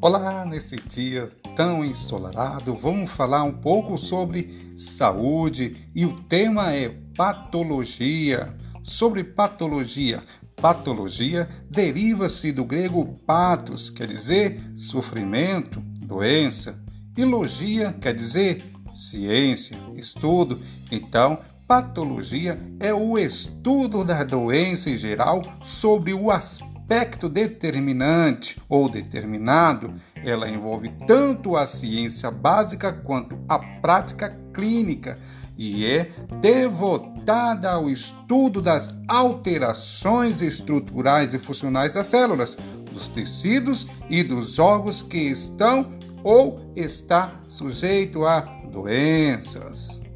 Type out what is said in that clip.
Olá, nesse dia tão ensolarado, vamos falar um pouco sobre saúde e o tema é patologia. Sobre patologia. Patologia deriva-se do grego patos, quer dizer sofrimento, doença, e logia quer dizer ciência, estudo. Então, patologia é o estudo da doença em geral sobre o aspecto aspecto determinante ou determinado, ela envolve tanto a ciência básica quanto a prática clínica e é devotada ao estudo das alterações estruturais e funcionais das células, dos tecidos e dos órgãos que estão ou está sujeito a doenças.